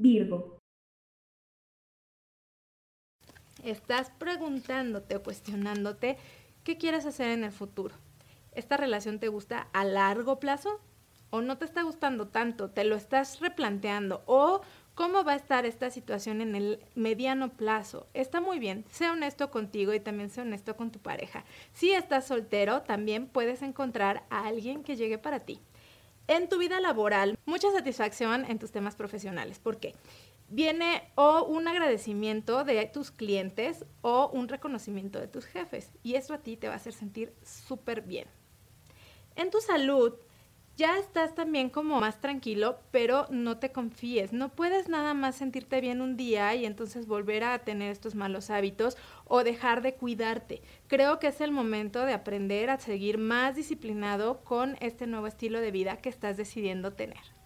Virgo. Estás preguntándote o cuestionándote qué quieres hacer en el futuro. ¿Esta relación te gusta a largo plazo o no te está gustando tanto? ¿Te lo estás replanteando? ¿O cómo va a estar esta situación en el mediano plazo? Está muy bien, sé honesto contigo y también sé honesto con tu pareja. Si estás soltero, también puedes encontrar a alguien que llegue para ti. En tu vida laboral, mucha satisfacción en tus temas profesionales. ¿Por qué? viene o un agradecimiento de tus clientes o un reconocimiento de tus jefes. Y eso a ti te va a hacer sentir súper bien. En tu salud, ya estás también como más tranquilo, pero no te confíes. No puedes nada más sentirte bien un día y entonces volver a tener estos malos hábitos o dejar de cuidarte. Creo que es el momento de aprender a seguir más disciplinado con este nuevo estilo de vida que estás decidiendo tener.